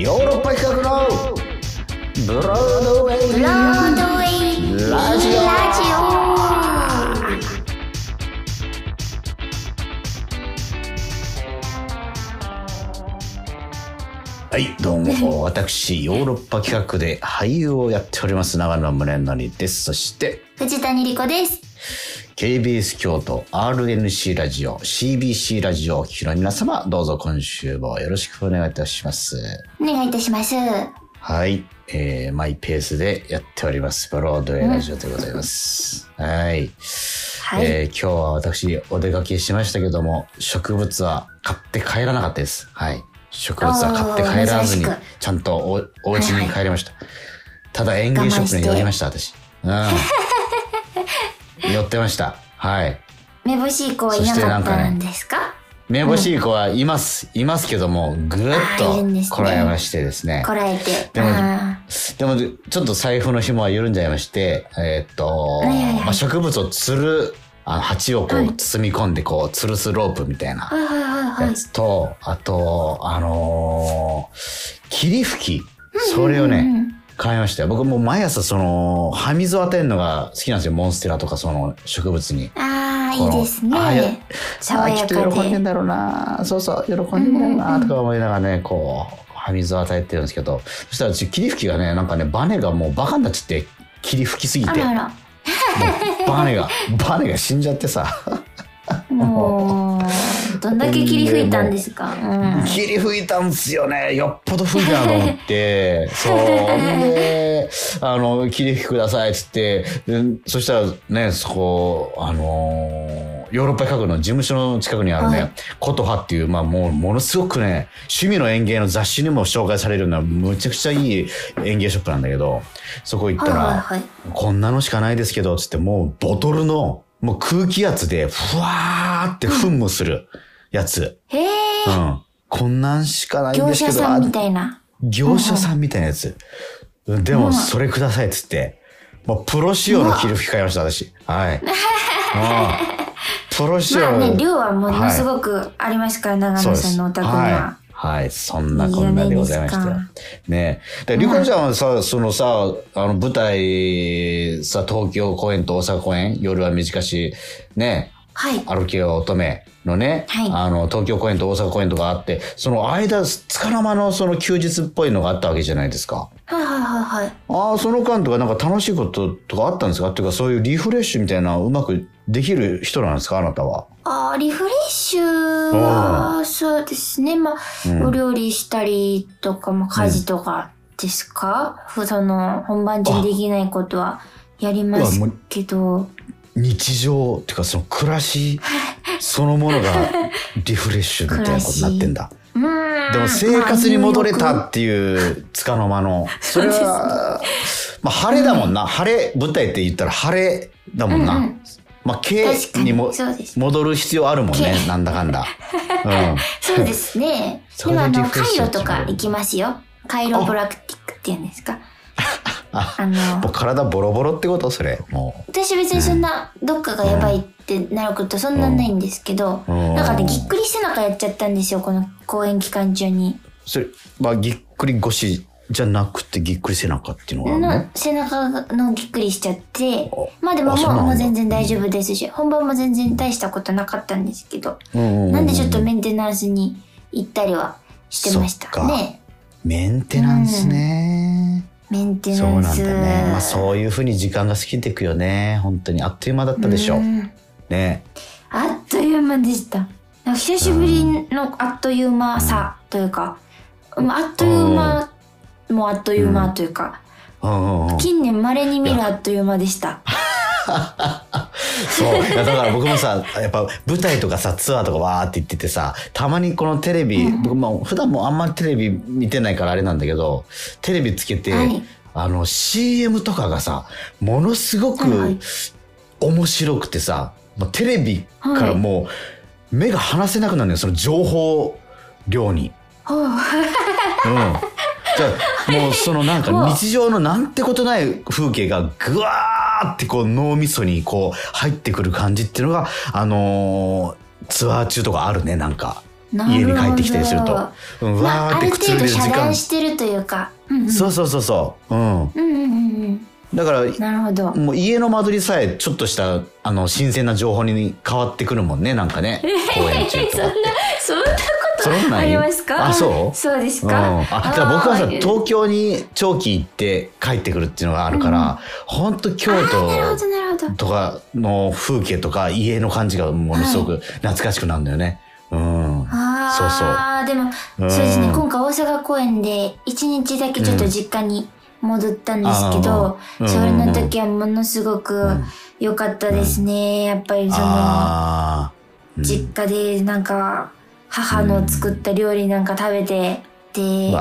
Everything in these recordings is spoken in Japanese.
ヨーロッパ企画のブロードウェイブロードウェイラジオラジはいどうも私ヨーロッパ企画で俳優をやっております長野宗則ですそしてオ藤谷莉子です。KBS 京都 RNC ラジオ CBC ラジオをお聞きの皆様どうぞ今週もよろしくお願いいたします。お願いいたします。はい、えー、マイペースでやっております。ブロードウェイラジオでございます、はい。はい。えー今日は私お出かけしましたけども植物は買って帰らなかったです。はい。植物は買って帰らずにちゃんとおお家に帰りました、ただ園芸ショップに寄りました私。うん 寄ってました。はい。めぼしい子はいなかったんですか？めぼしい子はいます、いますけどもぐーっとこらえましてですね。こらえて。でもあでも、ちょっと財布の紐は緩んじゃいまして、えーっと、まあ、植物を吊る、あの、鉢をこう、はい。包み込んで、こう、吊るすロープみたいな。やつと、あと、あのー霧吹き。それをね、うんうん買いましたよ。僕もう毎朝、その、葉水を与えるのが好きなんですよ。モンステラとか、その、植物に。ああ、いいですね。爽やあーきっと。喜んでんだろうなそうそう喜んでんだろうなとか思いながらねこう葉水を与えてるんですけどそしたら霧吹きがねなんかねバネがもうバカになっちゃって霧吹きすぎてあらあバネがバネが死んじゃってさら。もう、どんだけ霧吹いたんですか。うん。霧吹いたんすよね。よっぽど吹いたなと思って。そう。であの霧吹きくださいっつって。でそしたらねそこあのーヨーロッパ企画の事務所の近くにあるね、はい。琴葉っていう、まあもう、ものすごくね、趣味の園芸の雑誌にも紹介されるような、むちゃくちゃいい園芸ショップなんだけど、そこ行ったら、はいはいはい。こんなのしかないですけど、つって、もうボトルの、もう空気圧で、ふわーって噴霧するやつ。へえ、うん。こんなんしかないん業ですけど、者さんみあたいな。業者さんみたいなやつ。でも、それくださいっつって、もうプロ仕様の霧吹き買いました、私。はい。うんプロ仕様まあね、量はものすはいごくありますから、長野さんのお宅には。はい。はい。そんなこんなでございましたよいいじゃない。ねで、りこちゃんはさ、そのさ、あの、舞台、さ、東京公演と大阪公演、夜は短し、ね、はい。歩きよ乙女のね、はいあの、東京公演と大阪公演とかあって、その間、つかの間のその休日っぽいのがあったわけじゃないですか。はいはいはいはい。ああ、その間とかなんか楽しいこととかあったんですか？っていうか、そういうリフレッシュみたいなうまくできる人なんですか？あなたは。あーリフレッシュは、そうですね。まあ、うんお料理したりとか、まあ、家事とかですか、その、本番中にできないことはやりますけど、日常っていうかその暮らし そのものがリフレッシュみたいなことになってんだ。うーん。でも生活に戻れたまあっていうつかの間の。それは、まあ晴れだもんな。晴れ、舞台って言ったら晴れだもんな。うんうんまあ、景確かににも戻る必要あるもんね。景なんだかんだ。うん。そうですね。そでもあの、カイロとか行きますよ。カイロプラクティックっていうんですか。ああの もう、体ボロボロってこと？それ。も私別にそんな、どっかがやばいってなることそんなないんですけど、うんなんかね、ぎっくり背中やっちゃったんですよ、この公演期間中に。う。それ、まあ、ぎっくり腰じゃなくてぎっくり背中っていうのがあるの？の背中のぎっくりしちゃって、まあでももうもう全然大丈夫ですし、本番も全然大したことなかったんですけど、うんうんうんなんでちょっとメンテナンスに行ったりはしてましたかね。メンテナンスね。メンテそうなんナンス。だね。まあそういうふうに時間が過ぎていくよね。本当にあっという間だったでしょ。うんね。あっという間でした。久しぶりのあっという間さというか、まああっという間もあっという間というか、うんうんうん。近年稀に見るあっという間でした。そう。だから僕もさ、やっぱ舞台とかさ、ツアーとかわーって言っててさ、たまにこのテレビ、僕も普段もあんまりテレビ見てないからあれなんだけど、テレビつけて、はいあの CM とかがさ、ものすごく面白くてさ、もうテレビからもう目が離せなくなるのよ、その情報量に。うん。もうそのなんか日常のなんてことない風景がぐわーってこう脳みそにこう入ってくる感じっていうのが、あのーツアー中とかあるね、なんか。家に帰ってきたりすると、うん、まあ、わーってある程度くつろいでる時遮断間してるというか。うんうん、そうそうそうそう。うん。うんうんうんうん。だからなるほど。もう家の間取りさえちょっとしたあの新鮮な情報に変わってくるもんねなんかね。公演中とかそんな、そんなそんなんりますか？あそう？そうですうん、か、あだから僕はさ東京に長期行って帰ってくるっていうのがあるから、ほん。と京あーなるほ都ど、なるほど。とかの風景とか家の感じがものすごく懐かしくなるんだよね。うん。そうそう。ああ、でも、うん。そうですね、今回大阪公演で一日だけちょっと実家に戻ったんですけど、うんそれの時はものすごく良かったですね。やっぱりその、ああ。うん。実家でなんか、母の作った料理なんか食べて、で。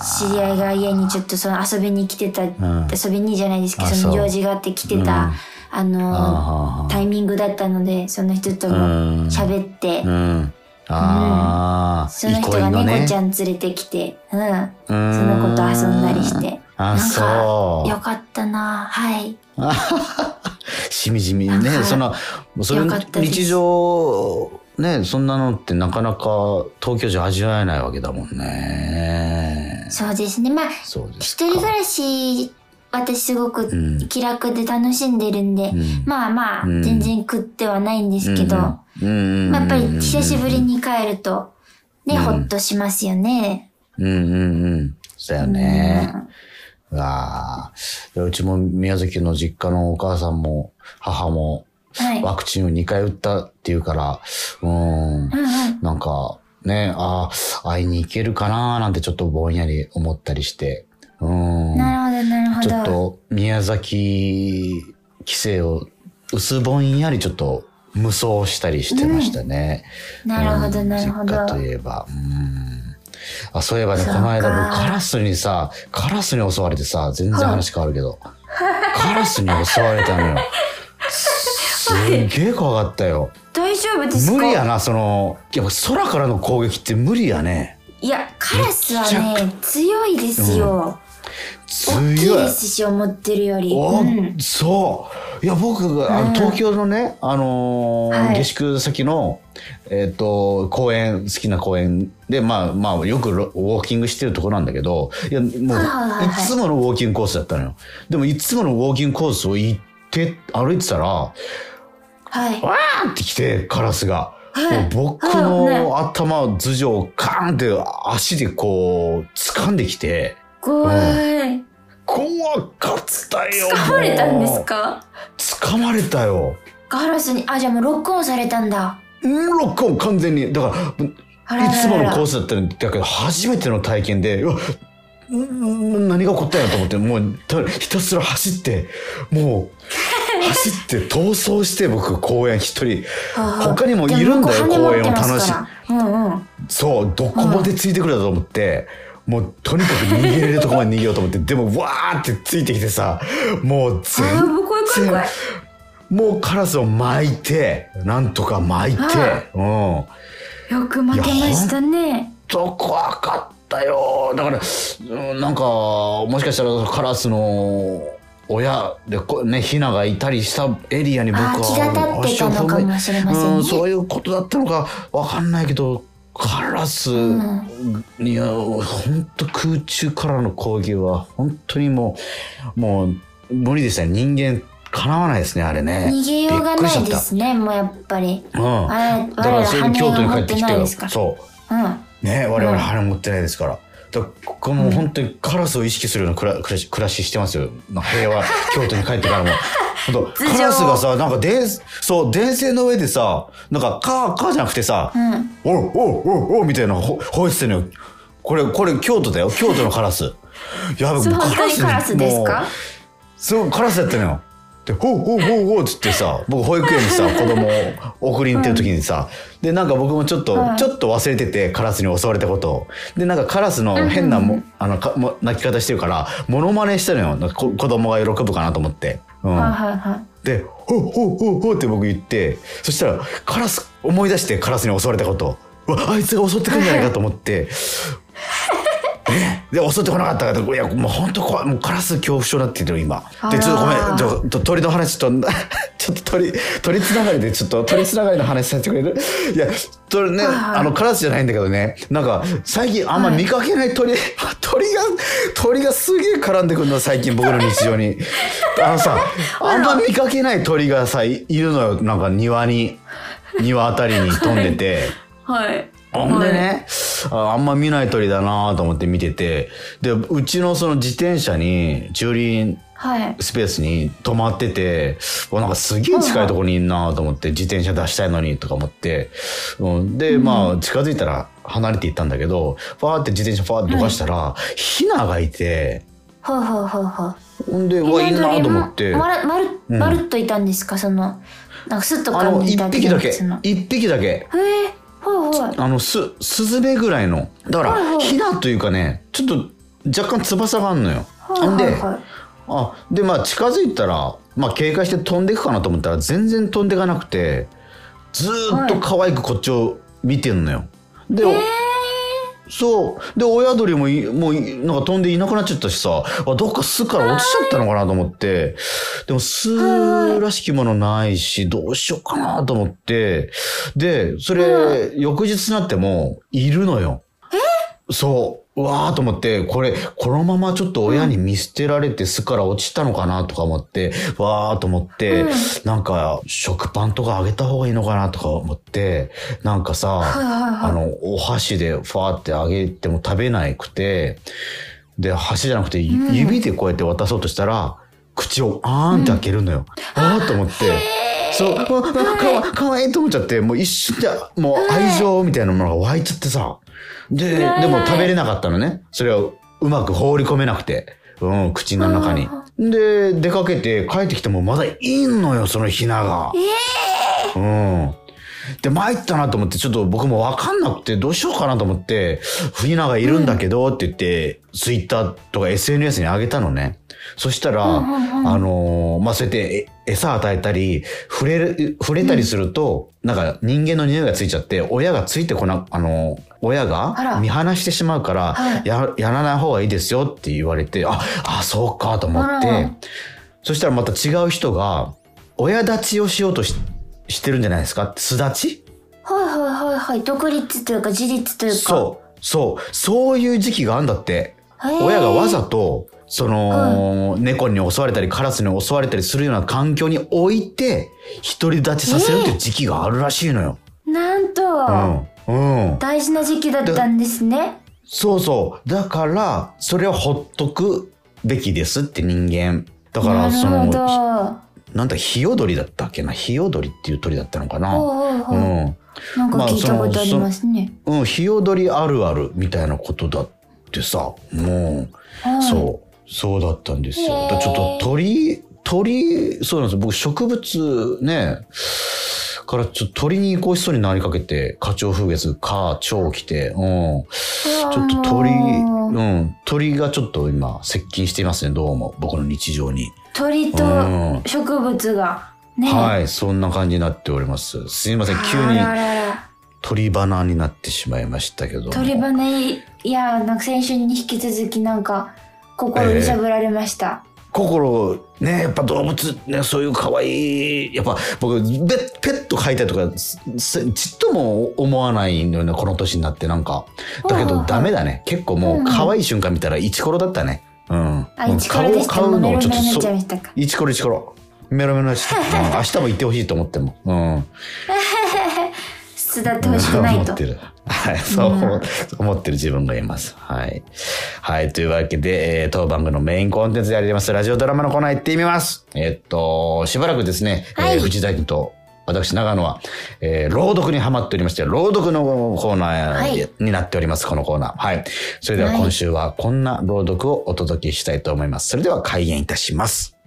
知り合いが家にちょっとその遊びに来てた、ん遊びにじゃないですけど、あその用事があって来てた、うんあの、タイミングだったので、その人ともうん喋って、うん。ああ。その人が猫ちゃん連れてきて、うん。んその子と遊んだりして。あ、なんかそう。よかったなはい。しみじみね、その、それ日常、ね、そんなのってなかなか東京じゃ味わえないわけだもんね。そうですね。まあ。一人暮らし、私すごくん気楽で楽しんでるんで、んまあまあ、うん全然食ってはないんですけど、まうんあやっぱり久しぶりに帰ると、ね、ほっとしますよね。うんうんうん。そうやね。うわあ。でうちも宮崎の実家のお母さんも母もはい。ワクチンを2回打ったっていうから、うん。うんうん。なんか、ね、ああ、会いに行けるかななんてちょっとぼんやり思ったりして。うん。なるほど、なるほど。ちょっと宮崎帰省を薄ぼんやりちょっと無双したりしてましたね。なるほど、うんなるほど。実家といえば。うんあそういえばね、この間か僕カラスにさ、カラスに襲われてさ、全然話変わるけど、カラスに襲われたのよ。すっげえ怖かったよ。大丈夫ですか？無理やな、その、やっぱ空からの攻撃って無理やね。いや、カラスはね、強いですよ。大きい強いで。すし、思ってるより。おうん。そう。いや、僕が、あの、東京のね、あのーはい下宿先の、えっ、と、公園、好きな公園で、まあ、まあ、よくロウォーキングしてるとこなんだけど、いや、もう、いつものウォーキングコースだったのよ。でも、いつものウォーキングコースを行って、歩いてたら、わはい。ーって来て、カラスが。はいもう僕はいの頭、頭上をカーンって足でこう、掴んできて、怖い。怖かったよ。掴まれたんですか？掴まれたよ。カラスに、あ、じゃあもうロックオンされたんだ。うん、ロックオン完全に。だから、いつものコースだったんだけど、初めての体験で、うわうん何が起こったんやと思って、もうたひたすら走って、もう、走って逃走して僕公園一人。はあ他にもいるんだよ、公園を楽しからうんうん。そう、どこまでついてくるだと思って、もうとにかく逃げれるとこまで逃げようと思って、でもわーってついてきてさ、もう全あー、もう怖い怖い怖い。もうカラスを巻いて、なんとか巻いて、うん。よく負けましたね。と怖かったよ。だから、うんなんか、もしかしたらカラスの親でこ、ね、ヒナがいたりしたエリアに僕はあー気が立ってたのかもしれませんねうん、そういうことだったのかわかんないけど、カラスには、本当空中からの攻撃は、本当にもう、もう、無理でしたね。人間、かなわないですね、あれね。逃げようがないですね、もうやっぱり。うん。あれ、だからそれで京都に帰ってきてそう。うん。ね我々うん羽持ってないですから。だこの本当にカラスを意識するような暮ら暮らし暮らししてますよ。まあ平和、京都に帰ってからも。カラスがさ、なんか電、そう、電線の上でさ、なんかカー、カーじゃなくてさ、うん。おうおうおうおうみたいなのほ吠えてたのよ。これ、これ京都だよ。京都のカラス。やべ、カラスですか？そう、カラスやったのよ。で、ほうほうほうほうっつってさ、僕保育園にさ、子供を送りに行ってる時にさ、で、なんか僕もちょっと、はいちょっと忘れてて、カラスに襲われたことを。で、なんかカラスの変なも、あの、かも泣き方してるから、モノマネしたのよ。なんかこ子供が喜ぶかなと思って。うん。で、ほうほうほうほうって僕言って、そしたら、カラス、思い出してカラスに襲われたこと。うわ、あいつが襲ってくんじゃないかと思って、で、襲ってこなかったから、いや、もう本当怖い。もうカラス恐怖症だって言ってる、今。で、ちょっとごめん、ちょっと鳥の話、ちょっと、ちょっと鳥、鳥つながりで、ちょっと鳥つながりの話させてくれる？いや、鳥ね、はいはいあの、カラスじゃないんだけどね、なんか、最近あんま見かけない鳥、鳥が、鳥がすげえ絡んでくるの、最近僕の日常に。あのさ、あんま見かけない鳥がさ、いいるのよ、なんか庭に、庭あたりに飛んでて。はい。ほんでね、ああんま見ない鳥だなと思って見てて、で、うちのその自転車に、駐輪はい。スペースに止まってて、わなんかすげえ近いところにいんなと思って、自転車出したいのにとか思って、うん、で、まあ、近づいたら離れていったんだけど、ファーって自転車ファーってどかしたら、ヒナがいて、ほうほうほうほう。ほんで、うわ、いいなと思って、まる、まる、うん。まるっといたんですか、その、なんかスッとあの、一噛んでいた匹だけ。一匹だけ。へえ、あの、す、スズメぐらいの。だから、はいはいヒナというかね、ちょっと若干翼があんのよ。はいはいはいあ、で、まあ近づいたら、まあ警戒して飛んでいくかなと思ったら全然飛んでいかなくて、ずーっと可愛くこっちを見てんのよ。で、そう。で、親鳥もい、もうい、なんか飛んでいなくなっちゃったしさ、あどっか巣から落ちちゃったのかなと思って、でも巣らしきものないし、どうしようかなと思って、で、それ、翌日になっても、いるのよ。そう。うわーと思って、これ、このままちょっと親に見捨てられて巣から落ちたのかなとか思って、わーと思って、うんなんか、食パンとかあげた方がいいのかなとか思って、なんかさ、あの、お箸でファーってあげても食べなくて、で、箸じゃなくて、うん指でこうやって渡そうとしたら、口をあーんって開けるのよ。あーと思って。そう、かわかわいいと思っちゃって、もう一瞬で、もう愛情みたいなものが湧いちゃってさ。で、はいでも食べれなかったのね。それをうまく放り込めなくて。うん、口の中に。で、出かけて帰ってきてもまだいんのよ、そのヒナが。うん。で、参ったなと思って、ちょっと僕もわかんなくて、どうしようかなと思って、ヒナがいるんだけどって言って、ツイッターとか SNS に上げたのね。そしたら、うんうんうん。あのーまあ、そうやってえ餌与えたり、触れる、触れたりすると、なんか人間の匂いがついちゃって、親がついてこな、あのー親あがら。見放してしまうから、はい。や、やらない方がいいですよって言われて、あ、あ、そうかと思って。そしたらまた違う人が、親立ちをしようとししてるんじゃないですか？巣立ち？はいはいはいはい。独立というか自立というか。そう、そう、そういう時期があるんだって。親がわざと、その、猫に襲われたり、カラスに襲われたりするような環境に置いて、独り立ちさせるっていう時期があるらしいのよ。なんと、うん。うん。大事な時期だったんですね。そうそう。だから、それをほっとくべきですって人間。だから、その、ど。なんだ、ヒヨドリだったっけな？ヒヨドリっていう鳥だったのかな？ほうん。なんか聞いたことありますね。うん、ヒヨドリあるあるみたいなことだってさ、もう、はいそう、そうだったんですよ。ちょっと鳥、鳥、そうなんですよ。僕植物ね、からちょっと鳥に移行しそうになりかけて、花鳥風月、花鳥来て、うん。ちょっと鳥、うん、鳥がちょっと今接近していますね、どうも。僕の日常に。鳥とうん植物が。ね。はい、そんな感じになっております。すいません、急に鳥花になってしまいましたけども。鳥羽いや、なんか先週に引き続きなんか、心揺さぶられました。心、ね、やっぱ動物、ね、そういう可愛い、やっぱ僕、ペペット飼いたいとか、ちっとも思わないのよね、この年になってなんか。だけどダメだね。結構もう可愛い瞬間見たらイチコロだったね。うん。あ、もう一からでした。買うのをちょっと。イチコロイチコロ。メロメロして、うん明日も行ってほしいと思っても。うん。巣立ってほしくないと思って。る。はい、そう思ってる自分がいます。はい。はい、というわけで、えー当番組のメインコンテンツであります、ラジオドラマのコーナー行ってみます。えっと、しばらくですね、はいえー藤崎と私、長野は、えー朗読にハマっておりまして、朗読のコーナー、はいになっております、このコーナー。はい。それでははい今週はこんな朗読をお届けしたいと思います。それでは開演いたします。